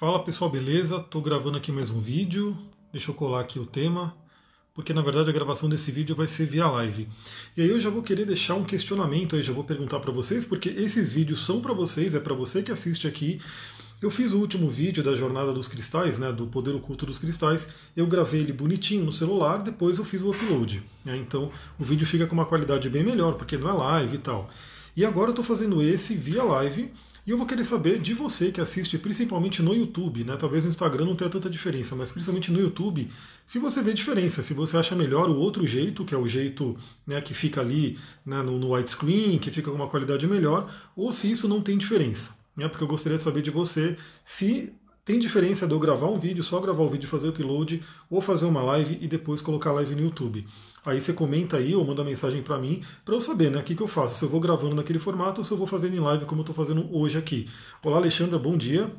Fala pessoal, beleza? Estou gravando aqui mais um vídeo. Deixa eu colar aqui o tema, porque na verdade a gravação desse vídeo vai ser via live. E aí eu já vou querer deixar um questionamento aí, já vou perguntar para vocês, porque esses vídeos são para vocês, é para você que assiste aqui. Eu fiz o último vídeo da Jornada dos Cristais, né, do Poder Oculto dos Cristais. Eu gravei ele bonitinho no celular, depois eu fiz o upload. Né, então o vídeo fica com uma qualidade bem melhor, porque não é live e tal. E agora eu estou fazendo esse via live e eu vou querer saber de você que assiste principalmente no YouTube, né? Talvez no Instagram não tenha tanta diferença, mas principalmente no YouTube, se você vê diferença, se você acha melhor o outro jeito, que é o jeito né, que fica ali né, no, no widescreen, que fica com uma qualidade melhor, ou se isso não tem diferença. Né? Porque eu gostaria de saber de você se tem diferença de eu gravar um vídeo, só gravar o vídeo fazer o upload, ou fazer uma live e depois colocar a live no YouTube. Aí você comenta aí ou manda mensagem para mim para eu saber, né, o que, que eu faço, se eu vou gravando naquele formato ou se eu vou fazendo em live como eu estou fazendo hoje aqui. Olá Alexandra, bom dia.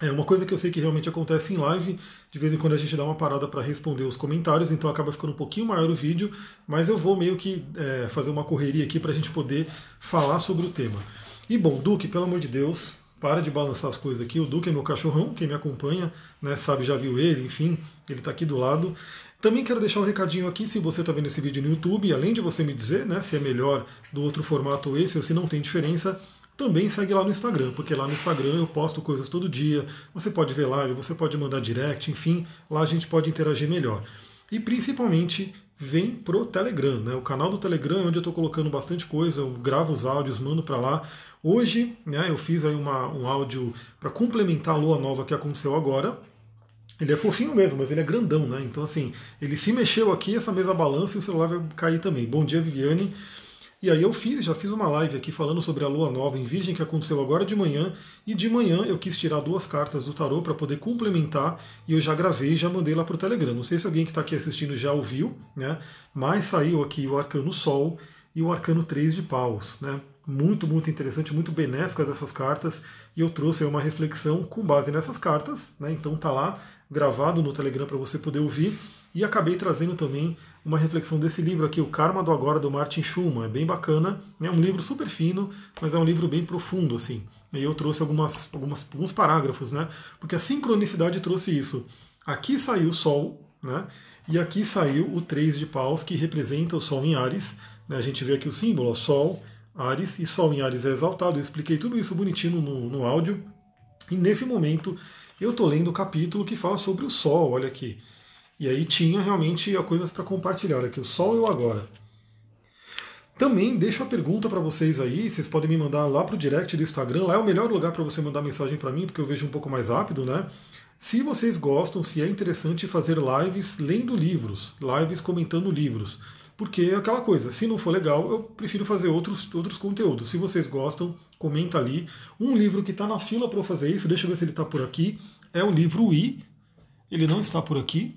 É uma coisa que eu sei que realmente acontece em live, de vez em quando a gente dá uma parada para responder os comentários, então acaba ficando um pouquinho maior o vídeo, mas eu vou meio que é, fazer uma correria aqui para a gente poder falar sobre o tema. E bom, Duque, pelo amor de Deus, para de balançar as coisas aqui. O Duque é meu cachorrão, quem me acompanha, né, sabe, já viu ele, enfim, ele está aqui do lado. Também quero deixar um recadinho aqui, se você está vendo esse vídeo no YouTube, além de você me dizer né, se é melhor do outro formato ou esse, ou se não tem diferença, também segue lá no Instagram, porque lá no Instagram eu posto coisas todo dia, você pode ver live, você pode mandar direct, enfim, lá a gente pode interagir melhor. E principalmente vem pro Telegram, né? O canal do Telegram é onde eu estou colocando bastante coisa, eu gravo os áudios, mando para lá. Hoje, né, eu fiz aí uma, um áudio para complementar a lua nova que aconteceu agora. Ele é fofinho mesmo, mas ele é grandão, né? Então, assim, ele se mexeu aqui, essa mesa balança e o celular vai cair também. Bom dia, Viviane. E aí eu fiz, já fiz uma live aqui falando sobre a lua nova em Virgem que aconteceu agora de manhã, e de manhã eu quis tirar duas cartas do tarô para poder complementar, e eu já gravei e já mandei lá para o Telegram. Não sei se alguém que está aqui assistindo já ouviu, né? Mas saiu aqui o arcano Sol e o arcano 3 de paus, né? Muito, muito interessante, muito benéficas essas cartas, e eu trouxe uma reflexão com base nessas cartas, né? Então tá lá gravado no Telegram para você poder ouvir. E acabei trazendo também uma reflexão desse livro aqui, O Karma do Agora, do Martin Schumann. É bem bacana, é um livro super fino, mas é um livro bem profundo, assim. E eu trouxe algumas, algumas, alguns parágrafos, né? Porque a sincronicidade trouxe isso. Aqui saiu o Sol, né? E aqui saiu o 3 de paus, que representa o Sol em Ares. Né? A gente vê aqui o símbolo, Sol, Ares, e Sol em Ares é exaltado. Eu expliquei tudo isso bonitinho no, no áudio. E nesse momento eu estou lendo o capítulo que fala sobre o Sol, olha aqui. E aí tinha realmente coisas para compartilhar. Olha aqui, o Sol e o Agora. Também deixo a pergunta para vocês aí, vocês podem me mandar lá para o direct do Instagram, lá é o melhor lugar para você mandar mensagem para mim, porque eu vejo um pouco mais rápido, né? Se vocês gostam, se é interessante fazer lives lendo livros, lives comentando livros. Porque é aquela coisa, se não for legal, eu prefiro fazer outros, outros conteúdos. Se vocês gostam, comenta ali. Um livro que está na fila para eu fazer isso, deixa eu ver se ele está por aqui, é o livro I. Ele não está por aqui,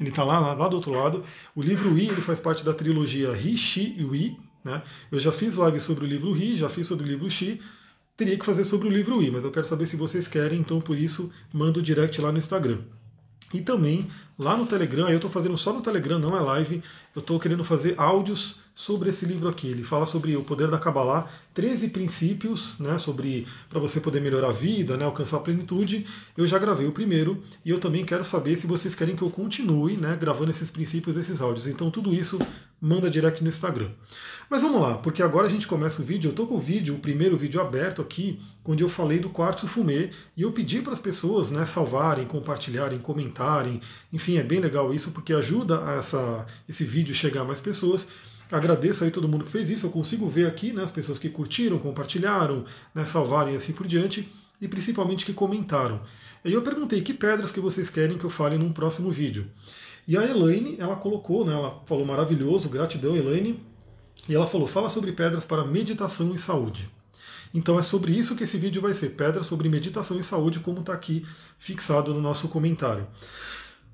ele está lá, lá, lá, do outro lado. O livro I ele faz parte da trilogia Ri, Shi e Ui. Né? Eu já fiz live sobre o livro Ri, já fiz sobre o livro Shi. Teria que fazer sobre o livro I, mas eu quero saber se vocês querem, então por isso mando o direct lá no Instagram. E também lá no Telegram, eu estou fazendo só no Telegram, não é live, eu estou querendo fazer áudios sobre esse livro aqui. Ele fala sobre o poder da Kabbalah, 13 princípios, né, sobre para você poder melhorar a vida, né, alcançar a plenitude. Eu já gravei o primeiro e eu também quero saber se vocês querem que eu continue, né, gravando esses princípios, esses áudios. Então tudo isso manda direct no Instagram. Mas vamos lá, porque agora a gente começa o vídeo. Eu estou com o vídeo, o primeiro vídeo aberto aqui, onde eu falei do quartzo fumê e eu pedi para as pessoas, né, salvarem, compartilharem, comentarem. Enfim, é bem legal isso porque ajuda essa, esse vídeo chegar a mais pessoas. Agradeço aí todo mundo que fez isso. Eu consigo ver aqui né, as pessoas que curtiram, compartilharam, né, salvaram e assim por diante, e principalmente que comentaram. E eu perguntei que pedras que vocês querem que eu fale num próximo vídeo. E a Elaine, ela colocou, né, ela falou maravilhoso, gratidão Elaine, e ela falou, fala sobre pedras para meditação e saúde. Então é sobre isso que esse vídeo vai ser, pedras sobre meditação e saúde, como está aqui fixado no nosso comentário.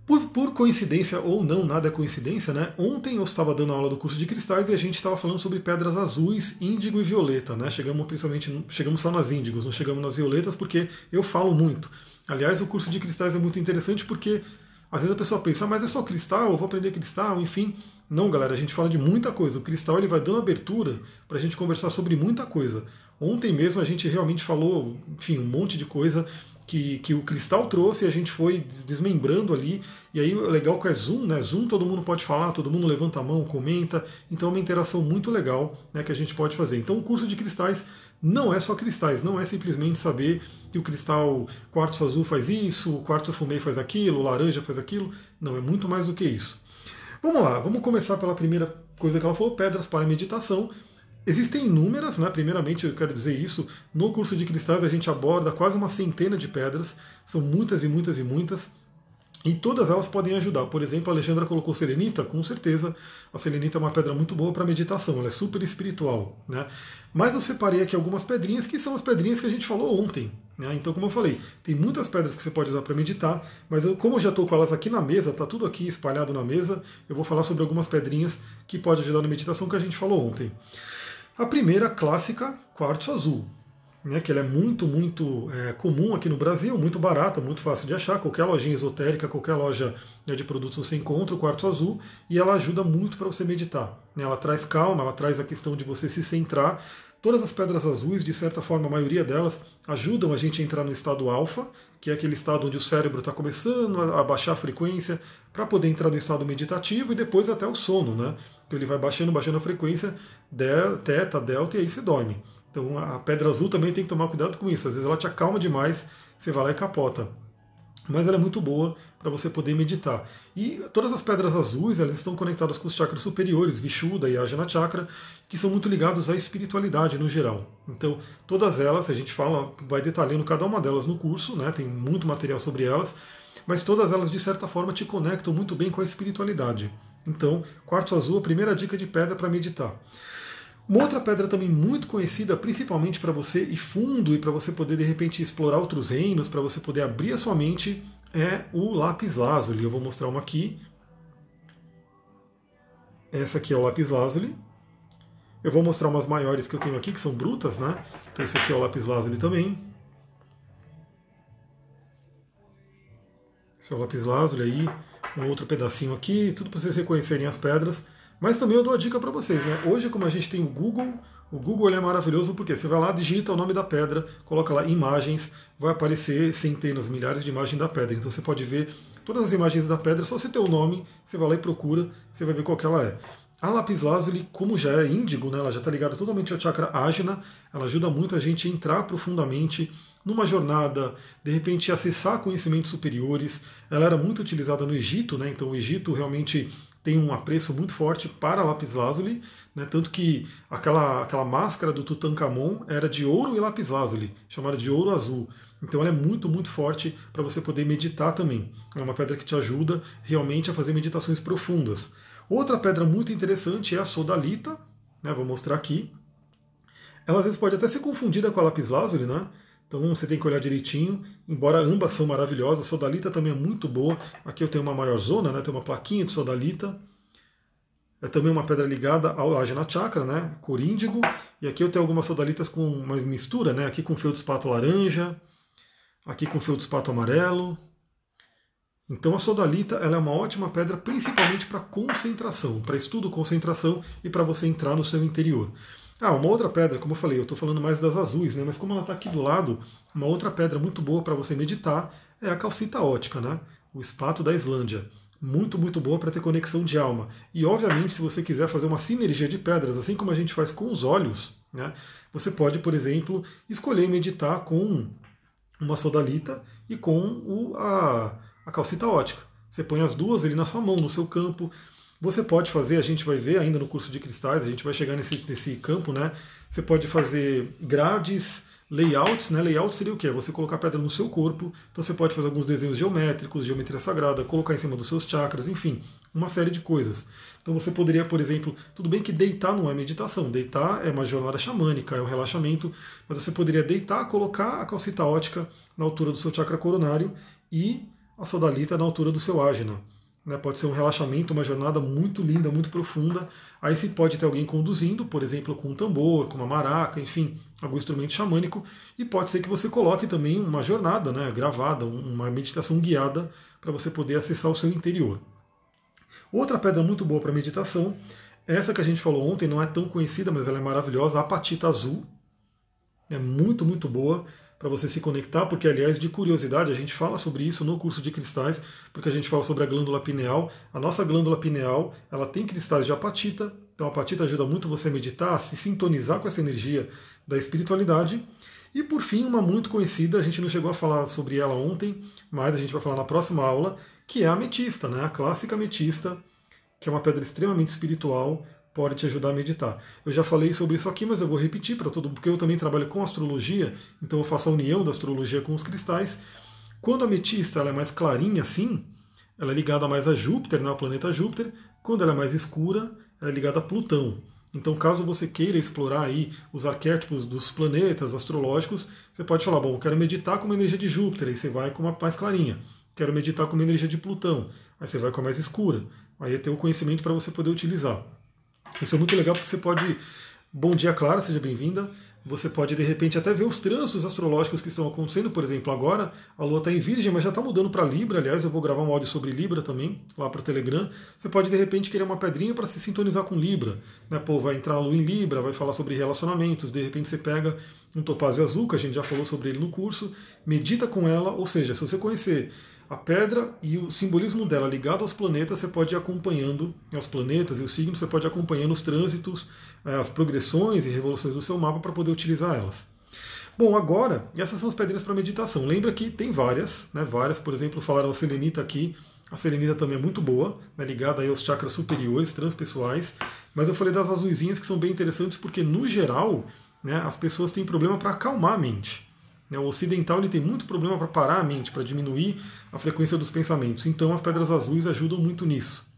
Por, por, coincidência ou não, nada é coincidência, né? Ontem eu estava dando aula do curso de cristais e a gente estava falando sobre pedras azuis, índigo e violeta, né? Chegamos principalmente, chegamos só nas índigos, não chegamos nas violetas porque eu falo muito. Aliás, o curso de cristais é muito interessante porque às vezes a pessoa pensa, ah, mas é só cristal, eu vou aprender cristal, enfim. Não, galera, a gente fala de muita coisa. O cristal ele vai dando abertura para a gente conversar sobre muita coisa. Ontem mesmo a gente realmente falou, enfim, um monte de coisa que, que o cristal trouxe e a gente foi desmembrando ali. E aí o legal que é Zoom, né? Zoom todo mundo pode falar, todo mundo levanta a mão, comenta. Então é uma interação muito legal né, que a gente pode fazer. Então o curso de cristais não é só cristais, não é simplesmente saber que o cristal quartzo azul faz isso, o quartzo fumê faz aquilo, o laranja faz aquilo. Não, é muito mais do que isso. Vamos lá, vamos começar pela primeira coisa que ela falou, pedras para meditação. Existem inúmeras, né? primeiramente eu quero dizer isso, no curso de cristais a gente aborda quase uma centena de pedras, são muitas e muitas e muitas, e todas elas podem ajudar. Por exemplo, a Alexandra colocou selenita, com certeza a selenita é uma pedra muito boa para meditação, ela é super espiritual. Né? Mas eu separei aqui algumas pedrinhas que são as pedrinhas que a gente falou ontem. Né? Então, como eu falei, tem muitas pedras que você pode usar para meditar, mas eu, como eu já estou com elas aqui na mesa, está tudo aqui espalhado na mesa, eu vou falar sobre algumas pedrinhas que podem ajudar na meditação que a gente falou ontem. A primeira clássica, quartzo azul, né, que ela é muito, muito é, comum aqui no Brasil, muito barata, muito fácil de achar. Qualquer lojinha esotérica, qualquer loja né, de produtos você encontra o quartzo azul e ela ajuda muito para você meditar. Né, ela traz calma, ela traz a questão de você se centrar. Todas as pedras azuis, de certa forma, a maioria delas, ajudam a gente a entrar no estado alfa, que é aquele estado onde o cérebro está começando a baixar a frequência para poder entrar no estado meditativo e depois até o sono, né? Então ele vai baixando, baixando a frequência, teta, delta, e aí você dorme. Então a pedra azul também tem que tomar cuidado com isso. Às vezes ela te acalma demais, você vai lá e capota. Mas ela é muito boa para você poder meditar. E todas as pedras azuis, elas estão conectadas com os chakras superiores, Vishuddha e Ajna Chakra, que são muito ligados à espiritualidade no geral. Então, todas elas, a gente fala, vai detalhando cada uma delas no curso, né? Tem muito material sobre elas, mas todas elas de certa forma te conectam muito bem com a espiritualidade. Então, quartzo azul, a primeira dica de pedra para meditar. Uma outra pedra também muito conhecida, principalmente para você ir fundo e para você poder de repente explorar outros reinos, para você poder abrir a sua mente, é o lápis lazuli. Eu vou mostrar uma aqui. Essa aqui é o lápis lazuli. Eu vou mostrar umas maiores que eu tenho aqui, que são brutas, né? Então esse aqui é o lápis lazuli também. Esse é o lápis lazuli aí um outro pedacinho aqui, tudo para vocês reconhecerem as pedras. Mas também eu dou a dica para vocês, né? Hoje, como a gente tem o Google, o Google é maravilhoso porque você vai lá, digita o nome da pedra, coloca lá imagens, vai aparecer centenas, milhares de imagens da pedra. Então você pode ver todas as imagens da pedra, só você ter o nome, você vai lá e procura, você vai ver qual que ela é. A lápis lazuli, como já é índigo, né, ela já está ligada totalmente ao chakra ágina, ela ajuda muito a gente a entrar profundamente numa jornada, de repente acessar conhecimentos superiores. Ela era muito utilizada no Egito, né? então o Egito realmente tem um apreço muito forte para lápis lazuli, né? tanto que aquela, aquela máscara do Tutankhamon era de ouro e lápis lazuli, chamada de ouro azul. Então ela é muito, muito forte para você poder meditar também. É uma pedra que te ajuda realmente a fazer meditações profundas. Outra pedra muito interessante é a sodalita, né? vou mostrar aqui. Ela às vezes pode até ser confundida com a lápis lazuli, né? Então você tem que olhar direitinho, embora ambas são maravilhosas, sodalita também é muito boa. Aqui eu tenho uma maior zona, né? tem uma plaquinha de sodalita. É também uma pedra ligada ao Ajna Chakra, né? coríndigo. E aqui eu tenho algumas sodalitas com uma mistura, né? aqui com feldspato laranja, aqui com feldspato amarelo. Então a sodalita ela é uma ótima pedra principalmente para concentração, para estudo, concentração e para você entrar no seu interior. Ah, uma outra pedra, como eu falei, eu estou falando mais das azuis, né? Mas como ela está aqui do lado, uma outra pedra muito boa para você meditar é a calcita ótica, né? O espato da Islândia. Muito, muito boa para ter conexão de alma. E obviamente, se você quiser fazer uma sinergia de pedras, assim como a gente faz com os olhos, né? Você pode, por exemplo, escolher meditar com uma sodalita e com o, a, a calcita ótica. Você põe as duas ali na sua mão, no seu campo. Você pode fazer, a gente vai ver ainda no curso de cristais, a gente vai chegar nesse, nesse campo, né? Você pode fazer grades, layouts, né? Layout seria o quê? Você colocar pedra no seu corpo, então você pode fazer alguns desenhos geométricos, geometria sagrada, colocar em cima dos seus chakras, enfim, uma série de coisas. Então você poderia, por exemplo, tudo bem que deitar não é meditação, deitar é uma jornada xamânica, é um relaxamento, mas você poderia deitar, colocar a calcita ótica na altura do seu chakra coronário e a sodalita na altura do seu ágina. Né, pode ser um relaxamento, uma jornada muito linda, muito profunda. Aí se pode ter alguém conduzindo, por exemplo, com um tambor, com uma maraca, enfim, algum instrumento xamânico. E pode ser que você coloque também uma jornada né, gravada, uma meditação guiada, para você poder acessar o seu interior. Outra pedra muito boa para meditação, essa que a gente falou ontem, não é tão conhecida, mas ela é maravilhosa, a apatita azul. é muito, muito boa para você se conectar, porque, aliás, de curiosidade, a gente fala sobre isso no curso de cristais, porque a gente fala sobre a glândula pineal. A nossa glândula pineal, ela tem cristais de apatita, então a apatita ajuda muito você a meditar, a se sintonizar com essa energia da espiritualidade. E por fim, uma muito conhecida, a gente não chegou a falar sobre ela ontem, mas a gente vai falar na próxima aula, que é a ametista, né? a clássica ametista, que é uma pedra extremamente espiritual, pode te ajudar a meditar. Eu já falei sobre isso aqui, mas eu vou repetir para todo mundo, porque eu também trabalho com astrologia, então eu faço a união da astrologia com os cristais. Quando a ametista ela é mais clarinha assim, ela é ligada mais a Júpiter, né, ao planeta Júpiter. Quando ela é mais escura, ela é ligada a Plutão. Então, caso você queira explorar aí os arquétipos dos planetas astrológicos, você pode falar, bom, quero meditar com uma energia de Júpiter, aí você vai com uma mais clarinha. Quero meditar com uma energia de Plutão, aí você vai com a mais escura. Aí é ter o conhecimento para você poder utilizar. Isso é muito legal porque você pode. Bom dia, Clara, seja bem-vinda. Você pode, de repente, até ver os trânsitos astrológicos que estão acontecendo. Por exemplo, agora a Lua está em Virgem, mas já está mudando para Libra. Aliás, eu vou gravar um áudio sobre Libra também, lá para o Telegram. Você pode, de repente, querer uma pedrinha para se sintonizar com Libra. Né? Pô, vai entrar a Lua em Libra, vai falar sobre relacionamentos. De repente, você pega um topázio azul, que a gente já falou sobre ele no curso, medita com ela. Ou seja, se você conhecer a pedra e o simbolismo dela ligado aos planetas, você pode ir acompanhando aos planetas e os signos, você pode ir acompanhando os trânsitos, eh, as progressões e revoluções do seu mapa para poder utilizar elas. Bom, agora, essas são as pedrinhas para meditação. Lembra que tem várias, né? Várias, por exemplo, falaram a selenita aqui. A selenita também é muito boa, né? ligada aí aos chakras superiores, transpessoais. Mas eu falei das azuisinhas que são bem interessantes porque, no geral, né, as pessoas têm problema para acalmar a mente. Né? O ocidental ele tem muito problema para parar a mente, para diminuir a frequência dos pensamentos. Então as pedras azuis ajudam muito nisso.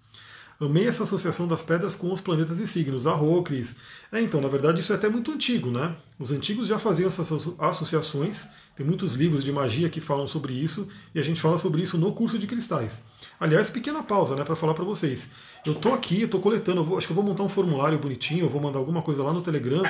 Amei essa associação das pedras com os planetas e signos. Arro, Cris. É, então, na verdade, isso é até muito antigo, né? Os antigos já faziam essas associações. Tem muitos livros de magia que falam sobre isso e a gente fala sobre isso no curso de cristais. Aliás, pequena pausa, né, para falar para vocês. Eu tô aqui, eu tô coletando, eu vou, acho que eu vou montar um formulário bonitinho, eu vou mandar alguma coisa lá no Telegram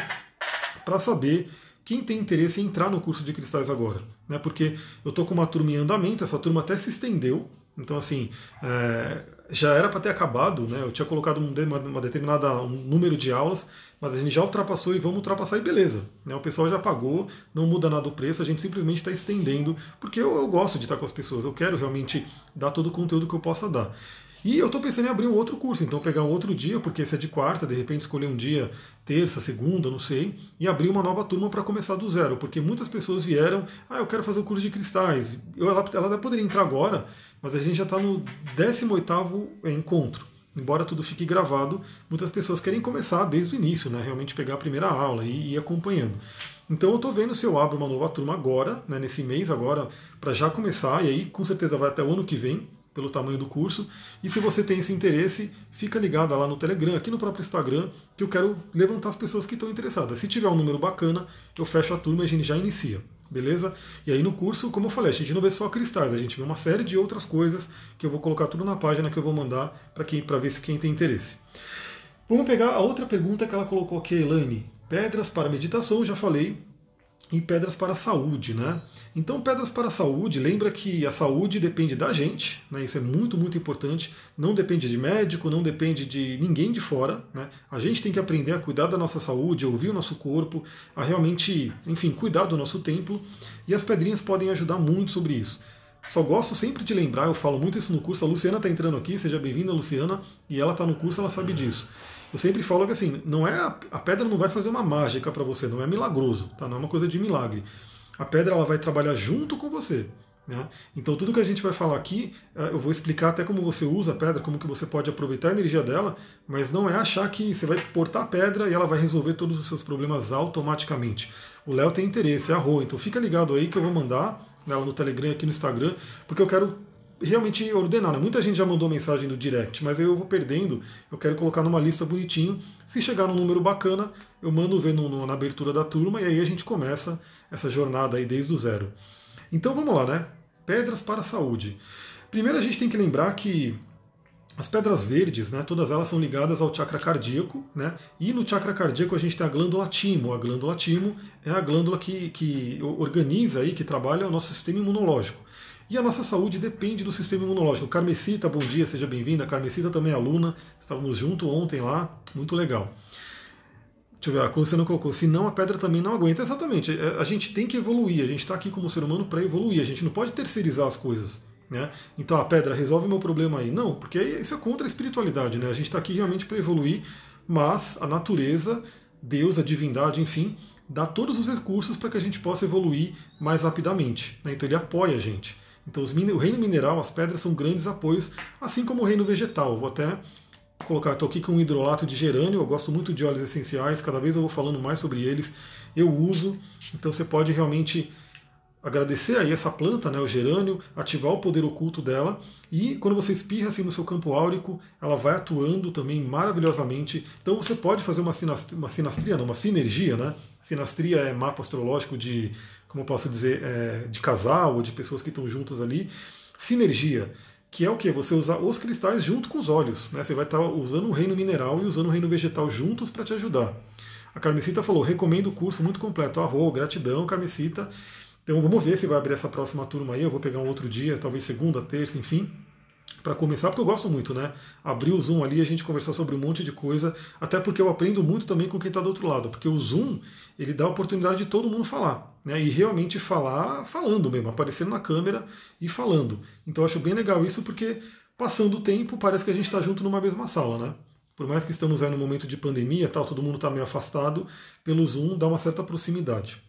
para saber quem tem interesse em entrar no curso de cristais agora, né? Porque eu estou com uma turma em andamento, essa turma até se estendeu, então assim é, já era para ter acabado, né? Eu tinha colocado uma, uma determinada um número de aulas, mas a gente já ultrapassou e vamos ultrapassar e beleza, né? O pessoal já pagou, não muda nada o preço, a gente simplesmente está estendendo, porque eu, eu gosto de estar com as pessoas, eu quero realmente dar todo o conteúdo que eu possa dar. E eu estou pensando em abrir um outro curso, então pegar um outro dia, porque esse é de quarta, de repente escolher um dia, terça, segunda, não sei, e abrir uma nova turma para começar do zero, porque muitas pessoas vieram, ah, eu quero fazer o curso de cristais. Eu, ela, ela até poderia entrar agora, mas a gente já está no 18º encontro. Embora tudo fique gravado, muitas pessoas querem começar desde o início, né? realmente pegar a primeira aula e ir acompanhando. Então eu estou vendo se eu abro uma nova turma agora, né, nesse mês agora, para já começar, e aí com certeza vai até o ano que vem, pelo tamanho do curso. E se você tem esse interesse, fica ligado lá no Telegram, aqui no próprio Instagram, que eu quero levantar as pessoas que estão interessadas. Se tiver um número bacana, eu fecho a turma e a gente já inicia. Beleza? E aí no curso, como eu falei, a gente não vê só cristais, a gente vê uma série de outras coisas que eu vou colocar tudo na página que eu vou mandar para quem para ver se quem tem interesse. Vamos pegar a outra pergunta que ela colocou aqui, Elaine. Pedras para meditação, já falei, e pedras para a saúde, né? Então, pedras para a saúde, lembra que a saúde depende da gente, né? Isso é muito, muito importante. Não depende de médico, não depende de ninguém de fora, né? A gente tem que aprender a cuidar da nossa saúde, ouvir o nosso corpo, a realmente, enfim, cuidar do nosso templo. E as pedrinhas podem ajudar muito sobre isso. Só gosto sempre de lembrar, eu falo muito isso no curso. A Luciana está entrando aqui, seja bem-vinda, Luciana, e ela está no curso, ela sabe disso. Eu sempre falo que assim, não é a, pedra não vai fazer uma mágica para você, não é milagroso, tá? Não é uma coisa de milagre. A pedra ela vai trabalhar junto com você. Né? Então tudo que a gente vai falar aqui, é, eu vou explicar até como você usa a pedra, como que você pode aproveitar a energia dela, mas não é achar que você vai portar a pedra e ela vai resolver todos os seus problemas automaticamente. O Léo tem interesse, é a Rô, então fica ligado aí que eu vou mandar nela no Telegram aqui no Instagram, porque eu quero realmente ordenar. Né? Muita gente já mandou mensagem do direct, mas eu vou perdendo. Eu quero colocar numa lista bonitinho. Se chegar num número bacana, eu mando ver no, no, na abertura da turma e aí a gente começa essa jornada aí desde o zero. Então vamos lá, né? Pedras para a saúde. Primeiro a gente tem que lembrar que as pedras verdes, né, todas elas são ligadas ao chakra cardíaco, né, e no chakra cardíaco a gente tem a glândula timo. A glândula timo é a glândula que, que organiza aí, que trabalha o nosso sistema imunológico. E a nossa saúde depende do sistema imunológico. Carmesita, bom dia, seja bem-vinda. Carmesita também é aluna, estávamos juntos ontem lá, muito legal. Deixa eu ver, você não colocou, senão a pedra também não aguenta. Exatamente, é, a gente tem que evoluir, a gente está aqui como ser humano para evoluir, a gente não pode terceirizar as coisas. Né? Então a pedra resolve meu problema aí. Não, porque isso é contra a espiritualidade, né? A gente está aqui realmente para evoluir, mas a natureza, Deus, a divindade, enfim, dá todos os recursos para que a gente possa evoluir mais rapidamente. Né? Então ele apoia a gente. Então o reino mineral, as pedras são grandes apoios, assim como o reino vegetal. Vou até colocar, estou aqui com um hidrolato de gerânio, eu gosto muito de óleos essenciais, cada vez eu vou falando mais sobre eles, eu uso, então você pode realmente agradecer aí essa planta, né, o gerânio, ativar o poder oculto dela e quando você espirra assim no seu campo áurico, ela vai atuando também maravilhosamente. Então você pode fazer uma sinastria, uma sinastria, não, uma sinergia, né? Sinastria é mapa astrológico de, como eu posso dizer, é, de casal ou de pessoas que estão juntas ali. Sinergia, que é o que? Você usar os cristais junto com os óleos. Né? Você vai estar usando o reino mineral e usando o reino vegetal juntos para te ajudar. A Carmesita falou: recomendo o curso muito completo. Arro, gratidão, Carmesita. Então vamos ver se vai abrir essa próxima turma aí. Eu vou pegar um outro dia, talvez segunda, terça, enfim, para começar, porque eu gosto muito, né? Abrir o Zoom ali, a gente conversar sobre um monte de coisa, até porque eu aprendo muito também com quem está do outro lado, porque o Zoom ele dá a oportunidade de todo mundo falar, né? E realmente falar falando mesmo, aparecendo na câmera e falando. Então eu acho bem legal isso, porque passando o tempo parece que a gente está junto numa mesma sala, né? Por mais que estamos aí no momento de pandemia, tal, todo mundo está meio afastado, pelo Zoom dá uma certa proximidade.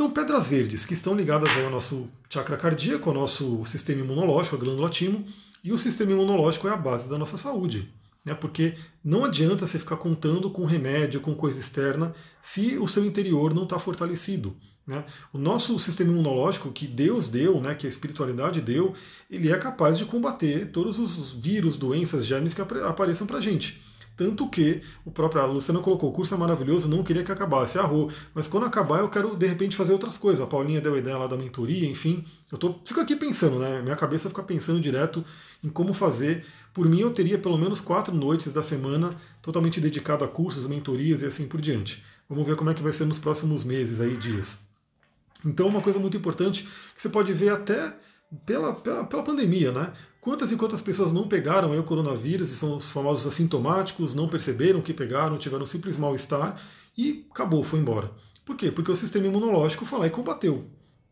Então, pedras verdes, que estão ligadas ao nosso chakra cardíaco, ao nosso sistema imunológico, a glândula timo, e o sistema imunológico é a base da nossa saúde. Né? Porque não adianta você ficar contando com remédio, com coisa externa, se o seu interior não está fortalecido. Né? O nosso sistema imunológico, que Deus deu, né, que a espiritualidade deu, ele é capaz de combater todos os vírus, doenças, germes que apareçam para a gente. Tanto que o próprio a Luciana colocou, o curso é maravilhoso, não queria que acabasse, arrou. Mas quando acabar eu quero de repente fazer outras coisas. A Paulinha deu a ideia lá da mentoria, enfim. Eu tô, fico aqui pensando, né? Minha cabeça fica pensando direto em como fazer. Por mim eu teria pelo menos quatro noites da semana totalmente dedicado a cursos, mentorias e assim por diante. Vamos ver como é que vai ser nos próximos meses aí, dias. Então uma coisa muito importante que você pode ver até pela, pela, pela pandemia, né? Quantas e quantas pessoas não pegaram o coronavírus e são os famosos assintomáticos, não perceberam que pegaram, tiveram um simples mal-estar e acabou, foi embora. Por quê? Porque o sistema imunológico foi lá e combateu.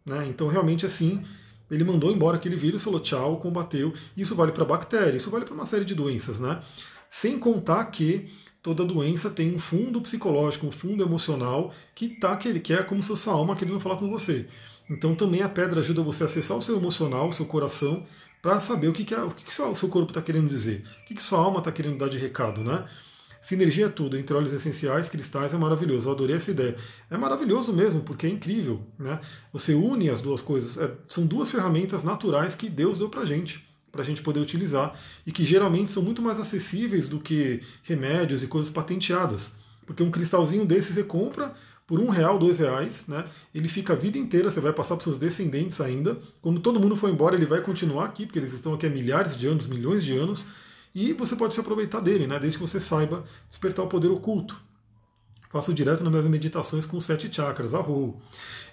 Né? Então, realmente, assim, ele mandou embora aquele vírus, falou tchau, combateu. Isso vale para bactéria, isso vale para uma série de doenças, né? Sem contar que toda doença tem um fundo psicológico, um fundo emocional que tá que quer como se a sua alma querendo falar com você. Então também a pedra ajuda você a acessar o seu emocional, o seu coração, para saber o que, que, o que, que o seu corpo está querendo dizer, o que, que sua alma está querendo dar de recado, né? Sinergia é tudo, entre óleos essenciais, cristais, é maravilhoso. Eu adorei essa ideia. É maravilhoso mesmo, porque é incrível. Né? Você une as duas coisas. É, são duas ferramentas naturais que Deus deu para gente, para a gente poder utilizar, e que geralmente são muito mais acessíveis do que remédios e coisas patenteadas. Porque um cristalzinho desse você compra, por um real, dois reais, né? Ele fica a vida inteira, você vai passar para seus descendentes ainda. Quando todo mundo for embora, ele vai continuar aqui, porque eles estão aqui há milhares de anos, milhões de anos, e você pode se aproveitar dele, né? Desde que você saiba despertar o poder oculto. Faço direto nas minhas meditações com sete chakras, arro.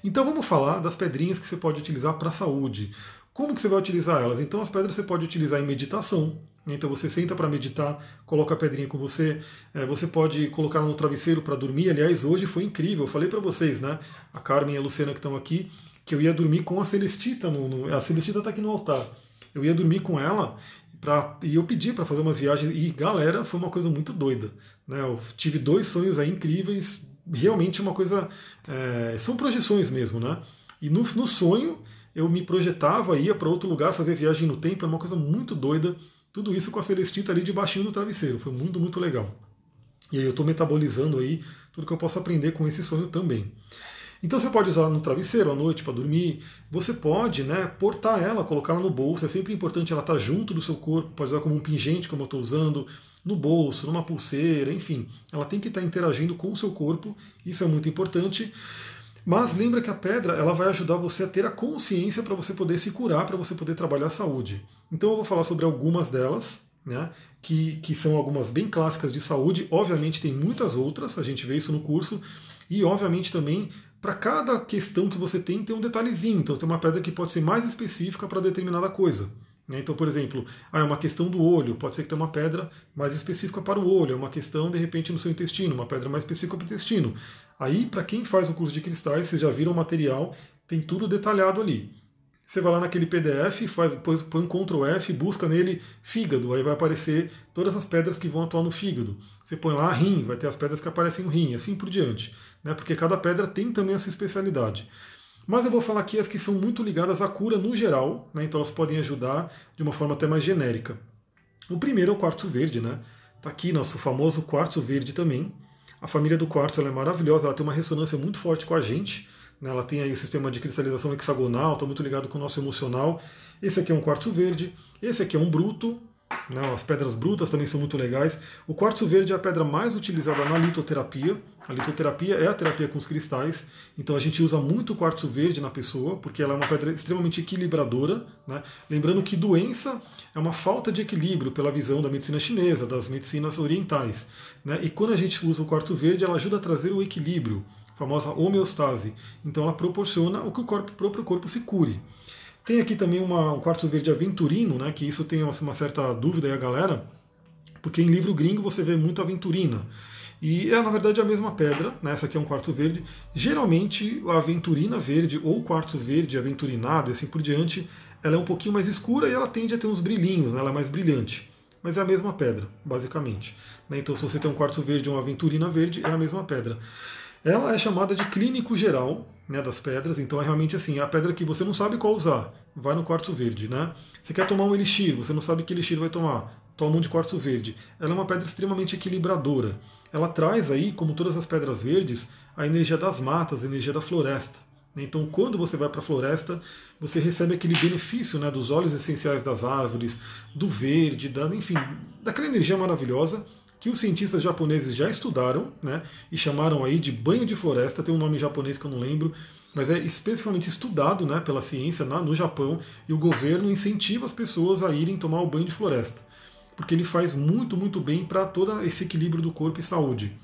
Então vamos falar das pedrinhas que você pode utilizar para a saúde. Como que você vai utilizar elas? Então as pedras você pode utilizar em meditação, então você senta para meditar, coloca a pedrinha com você, é, você pode colocar no travesseiro para dormir. Aliás, hoje foi incrível, eu falei para vocês, né? A Carmen e a Luciana que estão aqui, que eu ia dormir com a Celestita. No, no a Celestita está aqui no altar. Eu ia dormir com ela pra, e eu pedi para fazer umas viagens. E galera, foi uma coisa muito doida. Né? Eu tive dois sonhos aí incríveis, realmente uma coisa. É, são projeções mesmo, né? E no, no sonho eu me projetava, ia para outro lugar fazer viagem no tempo, é uma coisa muito doida. Tudo isso com a Celestita ali debaixinho do travesseiro. Foi muito, muito legal. E aí eu estou metabolizando aí tudo que eu posso aprender com esse sonho também. Então você pode usar no travesseiro à noite para dormir. Você pode né, portar ela, colocá-la no bolso. É sempre importante ela estar tá junto do seu corpo. Pode usar como um pingente, como eu estou usando, no bolso, numa pulseira, enfim. Ela tem que estar tá interagindo com o seu corpo. Isso é muito importante. Mas lembra que a pedra ela vai ajudar você a ter a consciência para você poder se curar, para você poder trabalhar a saúde. Então eu vou falar sobre algumas delas, né, que, que são algumas bem clássicas de saúde. Obviamente tem muitas outras, a gente vê isso no curso. E obviamente também para cada questão que você tem, tem um detalhezinho. Então tem uma pedra que pode ser mais específica para determinada coisa. Né? Então, por exemplo, ah, é uma questão do olho, pode ser que tenha uma pedra mais específica para o olho, é uma questão, de repente, no seu intestino, uma pedra mais específica para o intestino. Aí, para quem faz o curso de cristais, vocês já viram o material, tem tudo detalhado ali. Você vai lá naquele PDF, faz, depois põe um Ctrl F, busca nele fígado, aí vai aparecer todas as pedras que vão atuar no fígado. Você põe lá rim, vai ter as pedras que aparecem no rim, assim por diante. Né? Porque cada pedra tem também a sua especialidade. Mas eu vou falar aqui as que são muito ligadas à cura no geral, né? então elas podem ajudar de uma forma até mais genérica. O primeiro é o quartzo verde, né? Está aqui nosso famoso quartzo verde também. A família do quartzo é maravilhosa, ela tem uma ressonância muito forte com a gente. Né? Ela tem aí o sistema de cristalização hexagonal, está muito ligado com o nosso emocional. Esse aqui é um quartzo verde, esse aqui é um bruto, né? As pedras brutas também são muito legais. O quartzo verde é a pedra mais utilizada na litoterapia. A litoterapia é a terapia com os cristais, então a gente usa muito o quartzo verde na pessoa, porque ela é uma pedra extremamente equilibradora. Né? Lembrando que doença é uma falta de equilíbrio pela visão da medicina chinesa, das medicinas orientais. Né? E quando a gente usa o quartzo verde, ela ajuda a trazer o equilíbrio, a famosa homeostase. Então ela proporciona o que o, corpo, o próprio corpo se cure. Tem aqui também uma, um quartzo verde aventurino, né, que isso tem uma, certa dúvida aí a galera, porque em livro gringo você vê muito aventurina. E é, na verdade, a mesma pedra, né? essa aqui é um quartzo verde. Geralmente, a aventurina verde ou quartzo verde aventurinado e assim por diante, ela é um pouquinho mais escura e ela tende a ter uns brilhinhos, né? ela é mais brilhante. Mas é a mesma pedra, basicamente. Né? Então, se você tem um quartzo verde ou uma aventurina verde, é a mesma pedra. Ela é chamada de clínico geral né, das pedras, então é realmente assim, a pedra que você não sabe qual usar, vai no quartzo verde, né? Você quer tomar um elixir, você não sabe que elixir vai tomar, toma um de quartzo verde. Ela é uma pedra extremamente equilibradora. Ela traz aí, como todas as pedras verdes, a energia das matas, a energia da floresta. Então, quando você vai para a floresta, você recebe aquele benefício né, dos óleos essenciais das árvores, do verde, da, enfim, daquela energia maravilhosa que os cientistas japoneses já estudaram né, e chamaram aí de banho de floresta, tem um nome japonês que eu não lembro, mas é especificamente estudado né, pela ciência na, no Japão e o governo incentiva as pessoas a irem tomar o banho de floresta, porque ele faz muito, muito bem para todo esse equilíbrio do corpo e saúde.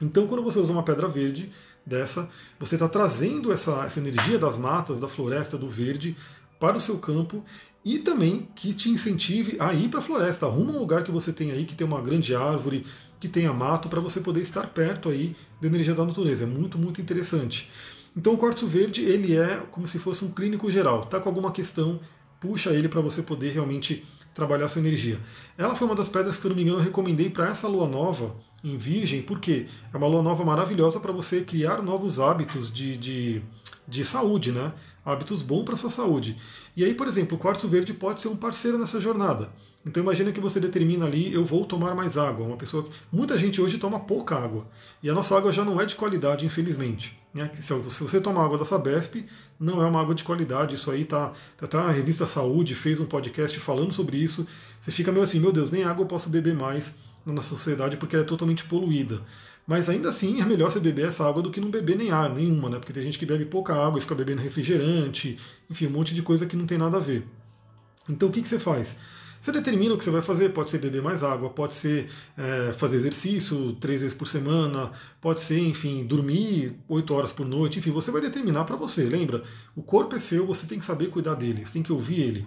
Então, quando você usa uma pedra verde dessa, você está trazendo essa, essa energia das matas, da floresta, do verde para o seu campo e também que te incentive a ir para a floresta. Arruma um lugar que você tem aí que tem uma grande árvore, que tenha mato, para você poder estar perto aí da energia da natureza. É muito, muito interessante. Então o quartzo verde ele é como se fosse um clínico geral. Tá com alguma questão, puxa ele para você poder realmente trabalhar sua energia. Ela foi uma das pedras que, se não me engano, eu recomendei para essa lua nova em Virgem, porque é uma lua nova maravilhosa para você criar novos hábitos de, de, de saúde, né? Hábitos bons para sua saúde. E aí, por exemplo, o quartzo verde pode ser um parceiro nessa jornada. Então imagina que você determina ali, eu vou tomar mais água. Uma pessoa, muita gente hoje toma pouca água e a nossa água já não é de qualidade, infelizmente. Né? Se você tomar água da Sabesp, não é uma água de qualidade. Isso aí tá, tá, tá a revista Saúde fez um podcast falando sobre isso. Você fica meio assim, meu Deus, nem água eu posso beber mais na nossa sociedade porque ela é totalmente poluída. Mas ainda assim é melhor você beber essa água do que não beber nem água nenhuma, né? Porque tem gente que bebe pouca água e fica bebendo refrigerante, enfim, um monte de coisa que não tem nada a ver. Então o que, que você faz? Você determina o que você vai fazer, pode ser beber mais água, pode ser é, fazer exercício três vezes por semana, pode ser, enfim, dormir oito horas por noite, enfim, você vai determinar para você. Lembra? O corpo é seu, você tem que saber cuidar dele, você tem que ouvir ele.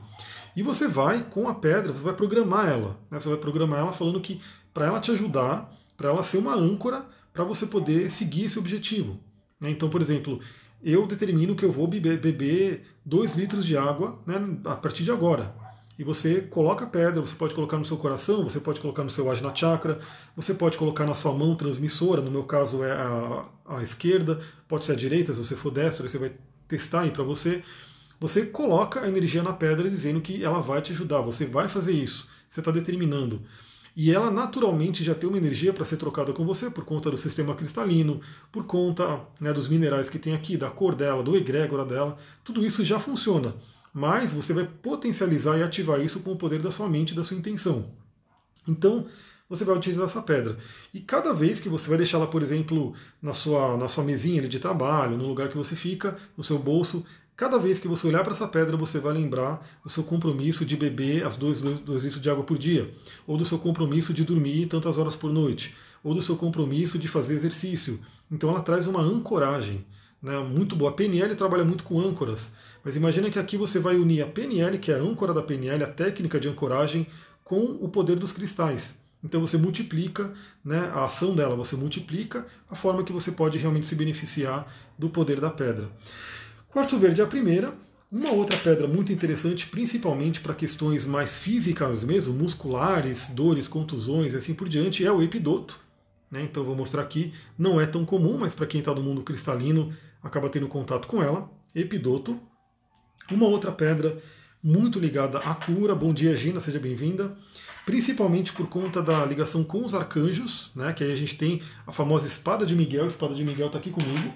E você vai, com a pedra, você vai programar ela. Né? Você vai programar ela falando que para ela te ajudar, para ela ser uma âncora para você poder seguir esse objetivo. Né? Então, por exemplo, eu determino que eu vou beber 2 litros de água né, a partir de agora. E você coloca a pedra, você pode colocar no seu coração, você pode colocar no seu Ajna Chakra, você pode colocar na sua mão transmissora, no meu caso é a, a esquerda, pode ser a direita, se você for destro, você vai testar aí para você. Você coloca a energia na pedra dizendo que ela vai te ajudar, você vai fazer isso, você está determinando. E ela naturalmente já tem uma energia para ser trocada com você por conta do sistema cristalino, por conta né, dos minerais que tem aqui, da cor dela, do egrégora dela. Tudo isso já funciona. Mas você vai potencializar e ativar isso com o poder da sua mente e da sua intenção. Então, você vai utilizar essa pedra. E cada vez que você vai deixá-la, por exemplo, na sua, na sua mesinha de trabalho, no lugar que você fica, no seu bolso, Cada vez que você olhar para essa pedra, você vai lembrar do seu compromisso de beber as 2 litros de água por dia, ou do seu compromisso de dormir tantas horas por noite, ou do seu compromisso de fazer exercício. Então ela traz uma ancoragem. né, muito boa. A PNL trabalha muito com âncoras, mas imagina que aqui você vai unir a PNL, que é a âncora da PNL, a técnica de ancoragem, com o poder dos cristais. Então você multiplica né, a ação dela, você multiplica a forma que você pode realmente se beneficiar do poder da pedra. Quartzo verde é a primeira. Uma outra pedra muito interessante, principalmente para questões mais físicas mesmo, musculares, dores, contusões e assim por diante, é o epidoto. Né? Então vou mostrar aqui, não é tão comum, mas para quem está no mundo cristalino acaba tendo contato com ela. Epidoto. Uma outra pedra muito ligada à cura. Bom dia, Gina, seja bem-vinda principalmente por conta da ligação com os arcanjos, né? Que aí a gente tem a famosa espada de Miguel, a espada de Miguel está aqui comigo,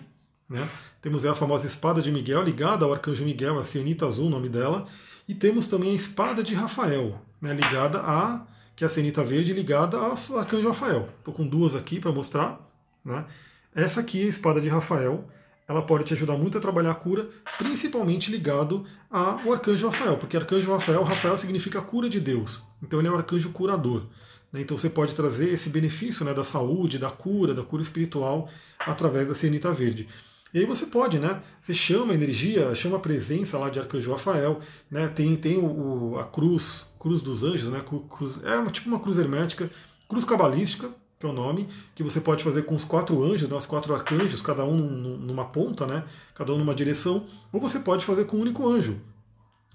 né? Temos a famosa espada de Miguel ligada ao arcanjo Miguel, a Cianita Azul, o nome dela, e temos também a espada de Rafael, né? Ligada a que é a Cianita Verde ligada ao arcanjo Rafael. Estou com duas aqui para mostrar, né? Essa aqui a espada de Rafael ela pode te ajudar muito a trabalhar a cura, principalmente ligado ao arcanjo Rafael, porque arcanjo Rafael, Rafael significa cura de Deus. Então ele é o arcanjo curador. Né? Então você pode trazer esse benefício né, da saúde, da cura, da cura espiritual através da cianita verde. E aí você pode, né? Você chama a energia, chama a presença lá de Arcanjo Rafael, né? Tem, tem o, a cruz, cruz dos anjos, né? Cruz, é uma, tipo uma cruz hermética, cruz cabalística, que é o nome, que você pode fazer com os quatro anjos, né, os quatro arcanjos, cada um numa ponta, né, cada um numa direção, ou você pode fazer com um único anjo.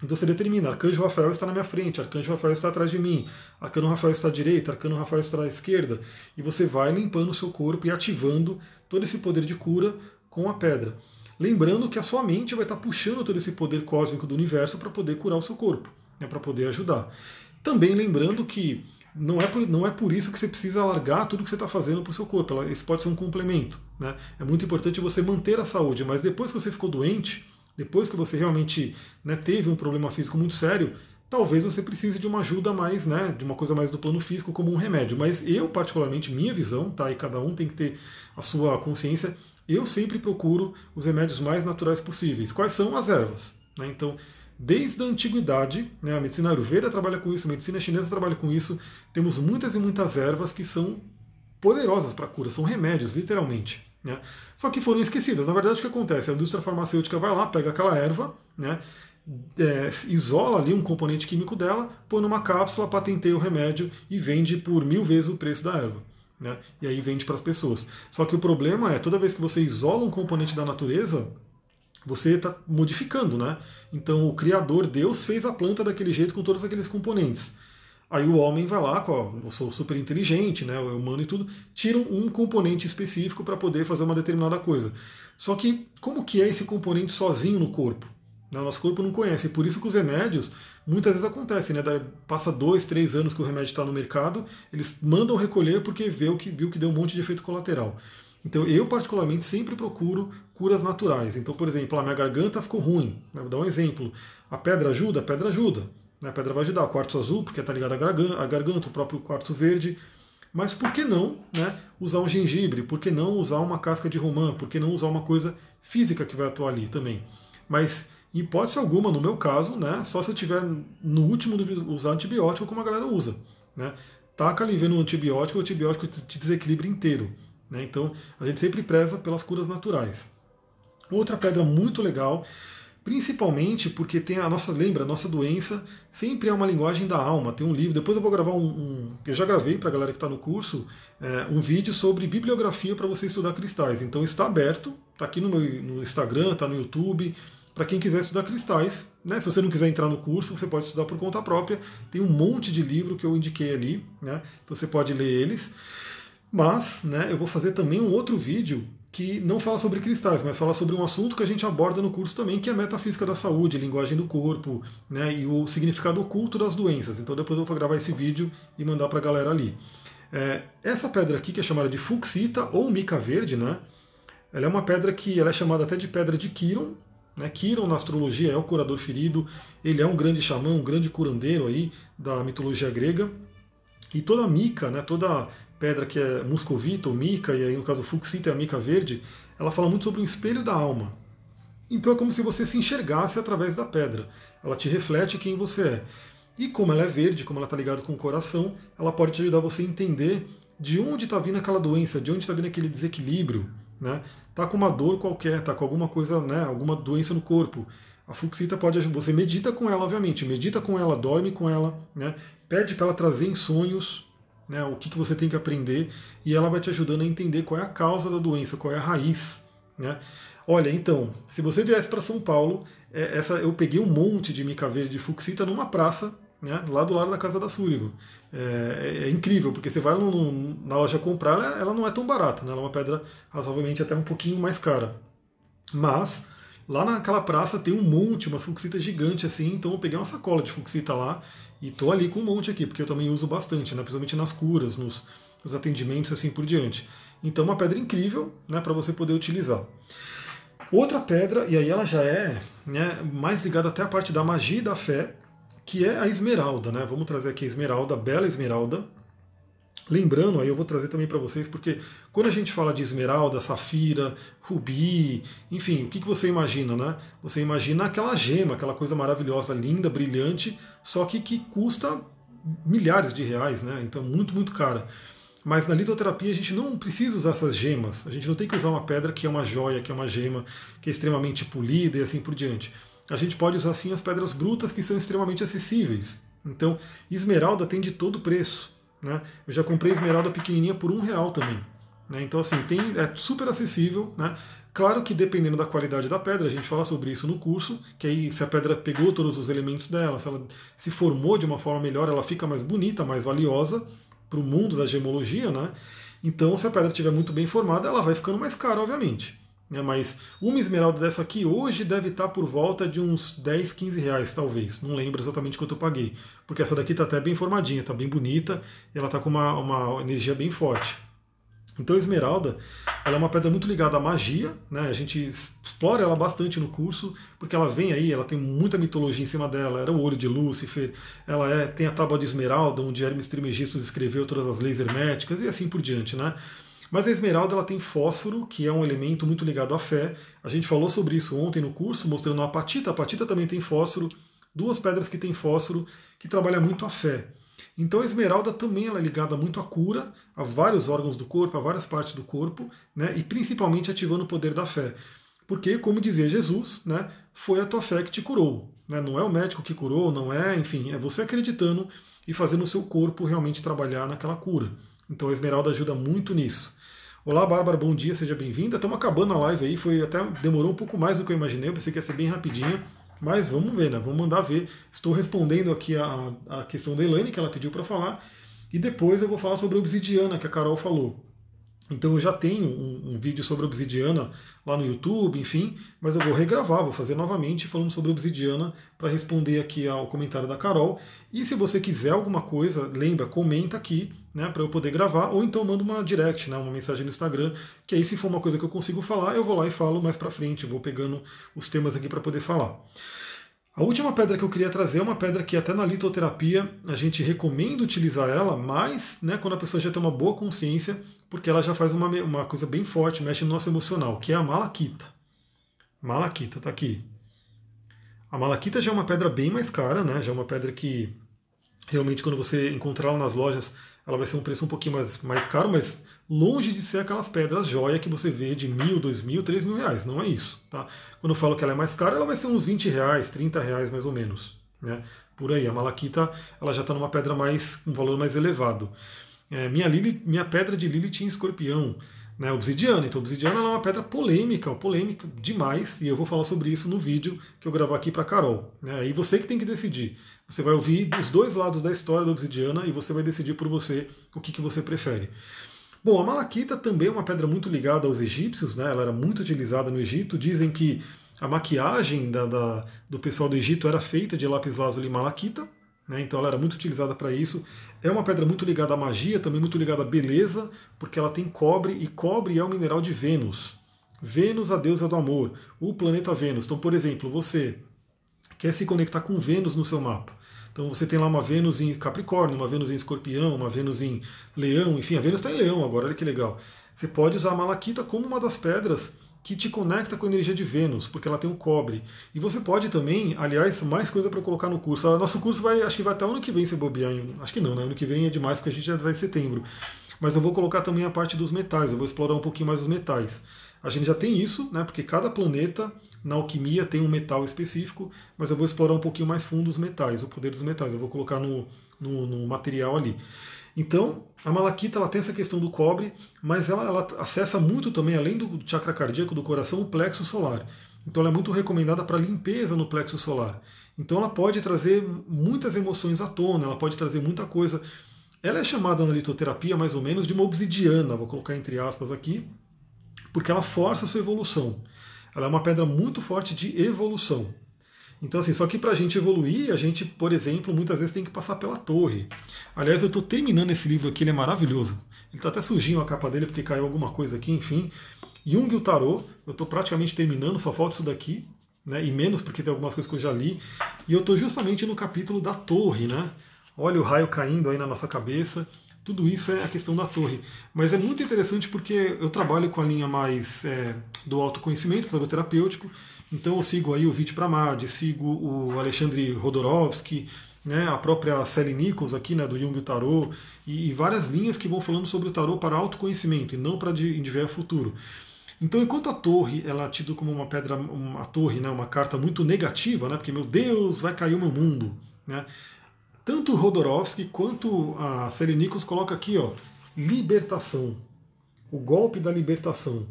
Então você determina, arcanjo Rafael está na minha frente, arcanjo Rafael está atrás de mim, arcano Rafael está à direita, arcano Rafael está à esquerda, e você vai limpando o seu corpo e ativando todo esse poder de cura com a pedra. Lembrando que a sua mente vai estar puxando todo esse poder cósmico do universo para poder curar o seu corpo, né, para poder ajudar. Também lembrando que não é, por, não é por isso que você precisa largar tudo que você está fazendo para o seu corpo. Isso pode ser um complemento. Né? É muito importante você manter a saúde, mas depois que você ficou doente, depois que você realmente né, teve um problema físico muito sério, talvez você precise de uma ajuda mais, né, de uma coisa mais do plano físico, como um remédio. Mas eu, particularmente, minha visão, tá? E cada um tem que ter a sua consciência. Eu sempre procuro os remédios mais naturais possíveis. Quais são as ervas? Né? Então, Desde a antiguidade, né, a medicina ayurveda trabalha com isso, a medicina chinesa trabalha com isso, temos muitas e muitas ervas que são poderosas para cura, são remédios, literalmente. Né? Só que foram esquecidas. Na verdade, o que acontece? A indústria farmacêutica vai lá, pega aquela erva, né, é, isola ali um componente químico dela, põe numa cápsula, patenteia o remédio e vende por mil vezes o preço da erva. Né? E aí vende para as pessoas. Só que o problema é, toda vez que você isola um componente da natureza, você está modificando, né? Então o Criador, Deus, fez a planta daquele jeito com todos aqueles componentes. Aí o homem vai lá, eu sou super inteligente, né, o humano e tudo, tira um componente específico para poder fazer uma determinada coisa. Só que como que é esse componente sozinho no corpo? Né, nosso corpo não conhece. Por isso que os remédios muitas vezes acontecem, né? Passa dois, três anos que o remédio está no mercado, eles mandam recolher porque viu que, viu que deu um monte de efeito colateral. Então eu particularmente sempre procuro curas naturais. Então, por exemplo, a minha garganta ficou ruim. Né? Vou dar um exemplo. A pedra ajuda? A pedra ajuda. Né? A pedra vai ajudar. O quartzo azul, porque está ligado à garganta, à garganta, o próprio quartzo verde. Mas por que não né, usar um gengibre? Por que não usar uma casca de romã? Por que não usar uma coisa física que vai atuar ali também? Mas, em hipótese alguma, no meu caso, né, só se eu tiver no último usar antibiótico como a galera usa. Né? Taca ali vendo um antibiótico, o antibiótico te desequilibra inteiro. Né? Então a gente sempre preza pelas curas naturais. Outra pedra muito legal, principalmente porque tem a nossa, lembra, a nossa doença sempre é uma linguagem da alma. Tem um livro, depois eu vou gravar um. um eu já gravei para a galera que está no curso é, um vídeo sobre bibliografia para você estudar cristais. Então está aberto, está aqui no meu no Instagram, está no YouTube. Para quem quiser estudar cristais, né? se você não quiser entrar no curso, você pode estudar por conta própria. Tem um monte de livro que eu indiquei ali, né? então você pode ler eles. Mas né, eu vou fazer também um outro vídeo que não fala sobre cristais, mas fala sobre um assunto que a gente aborda no curso também, que é metafísica da saúde, linguagem do corpo, né, e o significado oculto das doenças. Então depois eu vou gravar esse vídeo e mandar para a galera ali. É, essa pedra aqui, que é chamada de fuxita ou mica verde, né, ela é uma pedra que ela é chamada até de pedra de Quiron. Né, Quiron na astrologia é o curador ferido, ele é um grande xamã, um grande curandeiro aí da mitologia grega. E toda mica, né, toda pedra que é muscovita ou mica, e aí no caso fuxita é a mica verde, ela fala muito sobre o espelho da alma. Então é como se você se enxergasse através da pedra. Ela te reflete quem você é. E como ela é verde, como ela está ligada com o coração, ela pode te ajudar você a entender de onde está vindo aquela doença, de onde está vindo aquele desequilíbrio, né? Tá com uma dor qualquer, tá com alguma coisa, né? Alguma doença no corpo. A fuxita pode você medita com ela, obviamente, medita com ela, dorme com ela, né? Pede para ela trazer em sonhos, né? O que, que você tem que aprender e ela vai te ajudando a entender qual é a causa da doença, qual é a raiz, né? Olha, então, se você viesse para São Paulo, é, essa, eu peguei um monte de mica verde de fuxita numa praça, né, lá do lado da casa da Sullivan. É, é, é incrível, porque você vai na loja comprar, ela, ela, não é tão barata, né, ela é uma pedra razoavelmente até um pouquinho mais cara. Mas lá naquela praça tem um monte, umas fuxitas gigantes assim, então eu peguei uma sacola de fuxita lá e tô ali com um monte aqui, porque eu também uso bastante, né, principalmente nas curas, nos, nos atendimentos assim por diante. Então uma pedra incrível né, para você poder utilizar. Outra pedra, e aí ela já é né, mais ligada até a parte da magia e da fé, que é a esmeralda. Né? Vamos trazer aqui a esmeralda, a bela esmeralda. Lembrando, aí eu vou trazer também para vocês, porque quando a gente fala de esmeralda, safira, rubi, enfim, o que, que você imagina, né? Você imagina aquela gema, aquela coisa maravilhosa, linda, brilhante, só que que custa milhares de reais, né? Então muito, muito cara. Mas na litoterapia a gente não precisa usar essas gemas. A gente não tem que usar uma pedra que é uma joia, que é uma gema, que é extremamente polida e assim por diante. A gente pode usar sim as pedras brutas que são extremamente acessíveis. Então, esmeralda tem de todo preço. Né? Eu já comprei esmeralda pequenininha por um real também. Né? Então, assim, tem, é super acessível. Né? Claro que dependendo da qualidade da pedra, a gente fala sobre isso no curso, que aí se a pedra pegou todos os elementos dela, se ela se formou de uma forma melhor, ela fica mais bonita, mais valiosa para o mundo da gemologia, né? Então, se a pedra estiver muito bem formada, ela vai ficando mais cara, obviamente. Né? Mas uma esmeralda dessa aqui hoje deve estar por volta de uns 10, 15 reais, talvez. Não lembro exatamente quanto eu paguei. Porque essa daqui está até bem formadinha, está bem bonita, ela está com uma, uma energia bem forte. Então, a esmeralda ela é uma pedra muito ligada à magia, né? a gente explora ela bastante no curso, porque ela vem aí, ela tem muita mitologia em cima dela, era o olho de Lúcifer, ela é, tem a tábua de esmeralda, onde Hermes Trismegistus escreveu todas as leis herméticas e assim por diante. Né? Mas a esmeralda ela tem fósforo, que é um elemento muito ligado à fé. A gente falou sobre isso ontem no curso, mostrando a apatita. A apatita também tem fósforo, duas pedras que têm fósforo, que trabalham muito a fé. Então a esmeralda também ela é ligada muito à cura, a vários órgãos do corpo, a várias partes do corpo, né, e principalmente ativando o poder da fé. Porque, como dizia Jesus, né, foi a tua fé que te curou. Né? Não é o médico que curou, não é, enfim, é você acreditando e fazendo o seu corpo realmente trabalhar naquela cura. Então a esmeralda ajuda muito nisso. Olá, Bárbara, bom dia, seja bem-vinda. Estamos acabando a live aí, foi até demorou um pouco mais do que eu imaginei, eu pensei que ia ser bem rapidinho. Mas vamos ver, né? Vamos mandar ver. Estou respondendo aqui a, a questão da Elaine, que ela pediu para falar. E depois eu vou falar sobre a obsidiana, que a Carol falou. Então eu já tenho um, um, vídeo sobre obsidiana lá no YouTube, enfim, mas eu vou regravar, vou fazer novamente falando sobre obsidiana para responder aqui ao comentário da Carol. E se você quiser alguma coisa, lembra, comenta aqui, né, para eu poder gravar, ou então manda uma direct, né, uma mensagem no Instagram, que aí se for uma coisa que eu consigo falar, eu vou lá e falo mais para frente, vou pegando os temas aqui para poder falar. A última pedra que eu queria trazer é uma pedra que até na litoterapia a gente recomenda utilizar ela, mas né, quando a pessoa já tem uma boa consciência, porque ela já faz uma, uma coisa bem forte, mexe no nosso emocional, que é a malaquita. Malaquita, tá aqui. A malaquita já é uma pedra bem mais cara, né? Já é uma pedra que realmente quando você encontrar ela nas lojas, ela vai ser um preço um pouquinho mais, mais caro, mas longe de ser aquelas pedras joia que você vê de mil, dois mil, três mil reais. Não é isso. Tá? Quando eu falo que ela é mais cara, ela vai ser uns 20 reais, 30 reais mais ou menos. Né? Por aí. A malaquita ela já está numa pedra mais um valor mais elevado. É, minha, Lili, minha pedra de Lilith em escorpião. Né, obsidiana. Então, obsidiana é uma pedra polêmica, polêmica demais, e eu vou falar sobre isso no vídeo que eu gravar aqui para Carol. Né, e você que tem que decidir. Você vai ouvir os dois lados da história da obsidiana e você vai decidir por você o que, que você prefere. Bom, a malaquita também é uma pedra muito ligada aos egípcios, né? ela era muito utilizada no Egito. Dizem que a maquiagem da, da, do pessoal do Egito era feita de lápis lazuli malaquita, né? então ela era muito utilizada para isso. É uma pedra muito ligada à magia, também muito ligada à beleza, porque ela tem cobre, e cobre é o mineral de Vênus. Vênus, a deusa do amor, o planeta Vênus. Então, por exemplo, você quer se conectar com Vênus no seu mapa. Então você tem lá uma Vênus em Capricórnio, uma Vênus em Escorpião, uma Vênus em Leão, enfim, a Vênus está em Leão agora, olha que legal. Você pode usar a malaquita como uma das pedras que te conecta com a energia de Vênus, porque ela tem o cobre. E você pode também, aliás, mais coisa para colocar no curso. Nosso curso vai, acho que vai até ano que vem se bobear. Acho que não, né? Ano que vem é demais porque a gente já vai em setembro. Mas eu vou colocar também a parte dos metais, eu vou explorar um pouquinho mais os metais. A gente já tem isso, né? Porque cada planeta na alquimia tem um metal específico, mas eu vou explorar um pouquinho mais fundo os metais, o poder dos metais. Eu vou colocar no, no, no material ali. Então, a malaquita ela tem essa questão do cobre, mas ela, ela, acessa muito também, além do chakra cardíaco do coração, o plexo solar. Então, ela é muito recomendada para limpeza no plexo solar. Então, ela pode trazer muitas emoções à tona, ela pode trazer muita coisa. Ela é chamada na litoterapia, mais ou menos, de uma obsidiana, vou colocar entre aspas aqui, porque ela força a sua evolução. Ela é uma pedra muito forte de evolução. Então, assim, só que para a gente evoluir, a gente, por exemplo, muitas vezes tem que passar pela torre. Aliás, eu estou terminando esse livro aqui, ele é maravilhoso. Ele está até sujinho a capa dele porque caiu alguma coisa aqui, enfim. Jung e o Tarô, eu estou praticamente terminando, só falta isso daqui, né? E menos porque tem algumas coisas que eu já li. E eu estou justamente no capítulo da torre, né? Olha o raio caindo aí na nossa cabeça. Tudo isso é a questão da torre. Mas é muito interessante porque eu trabalho com a linha mais é, do autoconhecimento, terapêutico. Então eu sigo aí o Vit Pramad, sigo o Alexandre Rodorovsky, né, a própria Sally Nichols aqui, né, do Jung e o Tarô, e, e, várias linhas que vão falando sobre o tarô para autoconhecimento e não para indivíduo futuro. Então, enquanto a torre ela é tida como uma pedra, uma torre, né, uma carta muito negativa, né, porque meu Deus, vai cair o meu mundo, né, tanto o Rodorovsky quanto a Sally Nichols coloca aqui, ó, libertação, o golpe da libertação.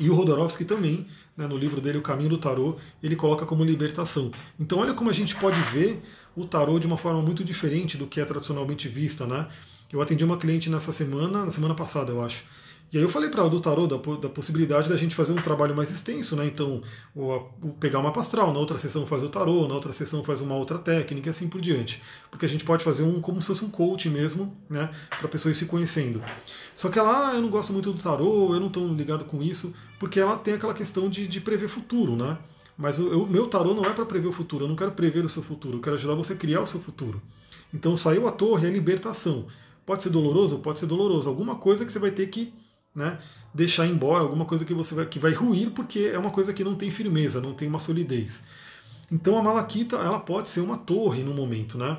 E o Rodorovsky também né, no livro dele O Caminho do Tarô, ele coloca como libertação. Então olha como a gente pode ver o tarô de uma forma muito diferente do que é tradicionalmente vista, né? Eu atendi uma cliente nessa semana, na semana passada, eu acho, e aí eu falei para ela do tarô, da, da, possibilidade da gente fazer um trabalho mais extenso, né? Então, o, o pegar uma pastral, na outra sessão faz o tarô, na outra sessão faz uma outra técnica e assim por diante. Porque a gente pode fazer um como se fosse um coach mesmo, né? Para a pessoa ir se conhecendo. Só que ela, ah, eu não gosto muito do tarô, eu não estou ligado com isso, porque ela tem aquela questão de, de prever futuro, né? Mas o meu tarô não é para prever o futuro, eu não quero prever o seu futuro, eu quero ajudar você a criar o seu futuro. Então saiu a torre, é libertação. Pode ser doloroso? Pode ser doloroso. Alguma coisa que você vai ter que né, deixar embora alguma coisa que você vai, que vai ruir porque é uma coisa que não tem firmeza, não tem uma solidez. Então a malaquita ela pode ser uma torre no momento, né?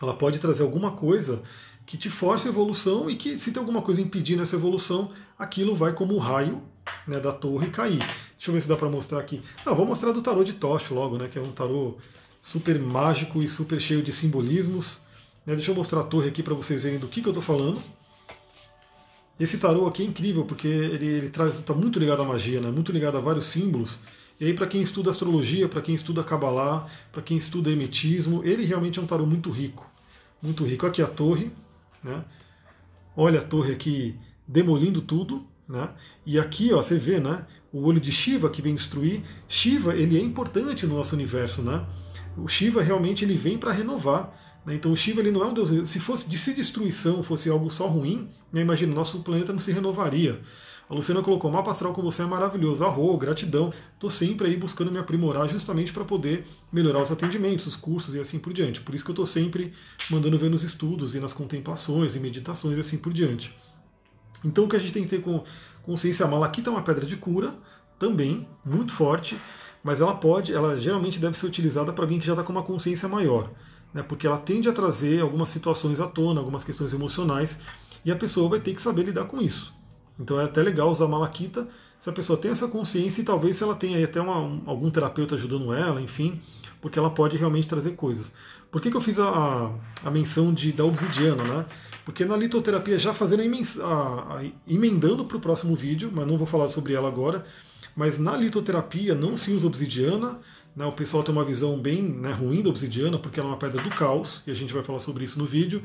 Ela pode trazer alguma coisa que te force a evolução e que se tem alguma coisa impedindo essa evolução, aquilo vai como o raio né, da torre cair. Deixa eu ver se dá para mostrar aqui. Não, vou mostrar do tarô de Tosh logo, né, que é um tarô super mágico e super cheio de simbolismos. Né, deixa eu mostrar a torre aqui para vocês verem do que, que eu estou falando. Esse tarô aqui é incrível porque ele, ele traz está muito ligado à magia, né? muito ligado a vários símbolos. E aí para quem estuda astrologia, para quem estuda Kabbalah, para quem estuda hermetismo, ele realmente é um tarô muito rico, muito rico. Aqui a torre, né? Olha a torre aqui demolindo tudo, né? E aqui, ó, você vê, né? O olho de Shiva que vem destruir. Shiva, ele é importante no nosso universo, né? O Shiva realmente ele vem para renovar. Né? Então o Shiva ele não é um deus. Se fosse de se destruição, fosse algo só ruim, né? imagina, nosso planeta não se renovaria. A Luciana colocou, mapa astral com você é maravilhoso, arro, gratidão. Estou sempre aí buscando me aprimorar justamente para poder melhorar os atendimentos, os cursos e assim por diante. Por isso que eu estou sempre mandando ver nos estudos e nas contemplações e meditações e assim por diante. Então o que a gente tem que ter com consciência, a malaquita é uma pedra de cura, também, muito forte, mas ela pode, ela geralmente deve ser utilizada para alguém que já está com uma consciência maior né, porque ela tende a trazer algumas situações à tona, algumas questões emocionais, e a pessoa vai ter que saber lidar com isso. Então é até legal usar malaquita se a pessoa tem essa consciência e talvez ela tenha até uma, um, algum terapeuta ajudando ela, enfim, porque ela pode realmente trazer coisas. Por que, que eu fiz a, a, a menção de, da obsidiana, né? Porque na litoterapia, já fazendo a, a emendando para o próximo vídeo, mas não vou falar sobre ela agora, mas na litoterapia não se usa obsidiana, né, o pessoal tem uma visão bem né, ruim da obsidiana, porque ela é uma pedra do caos, e a gente vai falar sobre isso no vídeo,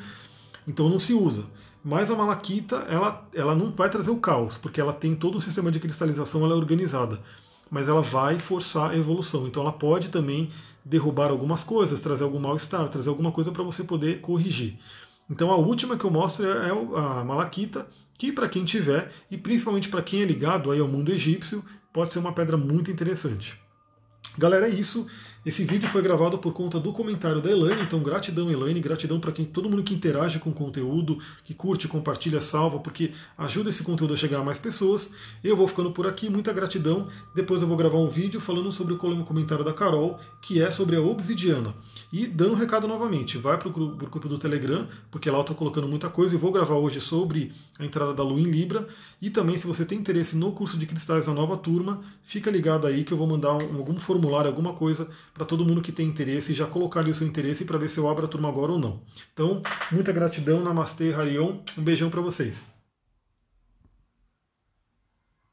então não se usa. Mas a malaquita, ela, ela não vai trazer o caos, porque ela tem todo um sistema de cristalização, ela é organizada. Mas ela vai forçar a evolução. Então ela pode também derrubar algumas coisas, trazer algum mal-estar, trazer alguma coisa para você poder corrigir. Então a última que eu mostro é, é a malaquita, que para quem tiver, e principalmente para quem é ligado aí ao mundo egípcio, pode ser uma pedra muito interessante. Galera, é isso. Esse vídeo foi gravado por conta do comentário da Elaine, então gratidão Elaine, gratidão para quem todo mundo que interage com o conteúdo, que curte, compartilha, salva, porque ajuda esse conteúdo a chegar a mais pessoas. Eu vou ficando por aqui, muita gratidão. Depois eu vou gravar um vídeo falando sobre o comentário da Carol, que é sobre a obsidiana. E dando um recado novamente, vai para o grupo do Telegram, porque lá eu estou colocando muita coisa e vou gravar hoje sobre a entrada da Lua em Libra. E também, se você tem interesse no curso de cristais da nova turma, fica ligado aí que eu vou mandar algum formulário, alguma coisa para todo mundo que tem interesse já colocar ali o seu interesse para ver se eu abro a turma agora ou não. Então, muita gratidão, Namastê, Harion, um beijão para vocês.